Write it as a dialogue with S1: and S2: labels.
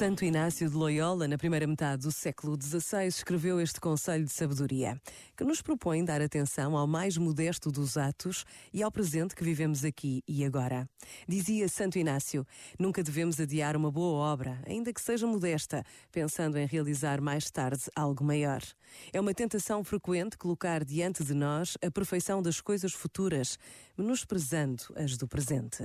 S1: Santo Inácio de Loyola, na primeira metade do século XVI, escreveu este conselho de sabedoria, que nos propõe dar atenção ao mais modesto dos atos e ao presente que vivemos aqui e agora. Dizia Santo Inácio: nunca devemos adiar uma boa obra, ainda que seja modesta, pensando em realizar mais tarde algo maior. É uma tentação frequente colocar diante de nós a perfeição das coisas futuras, menosprezando as do presente.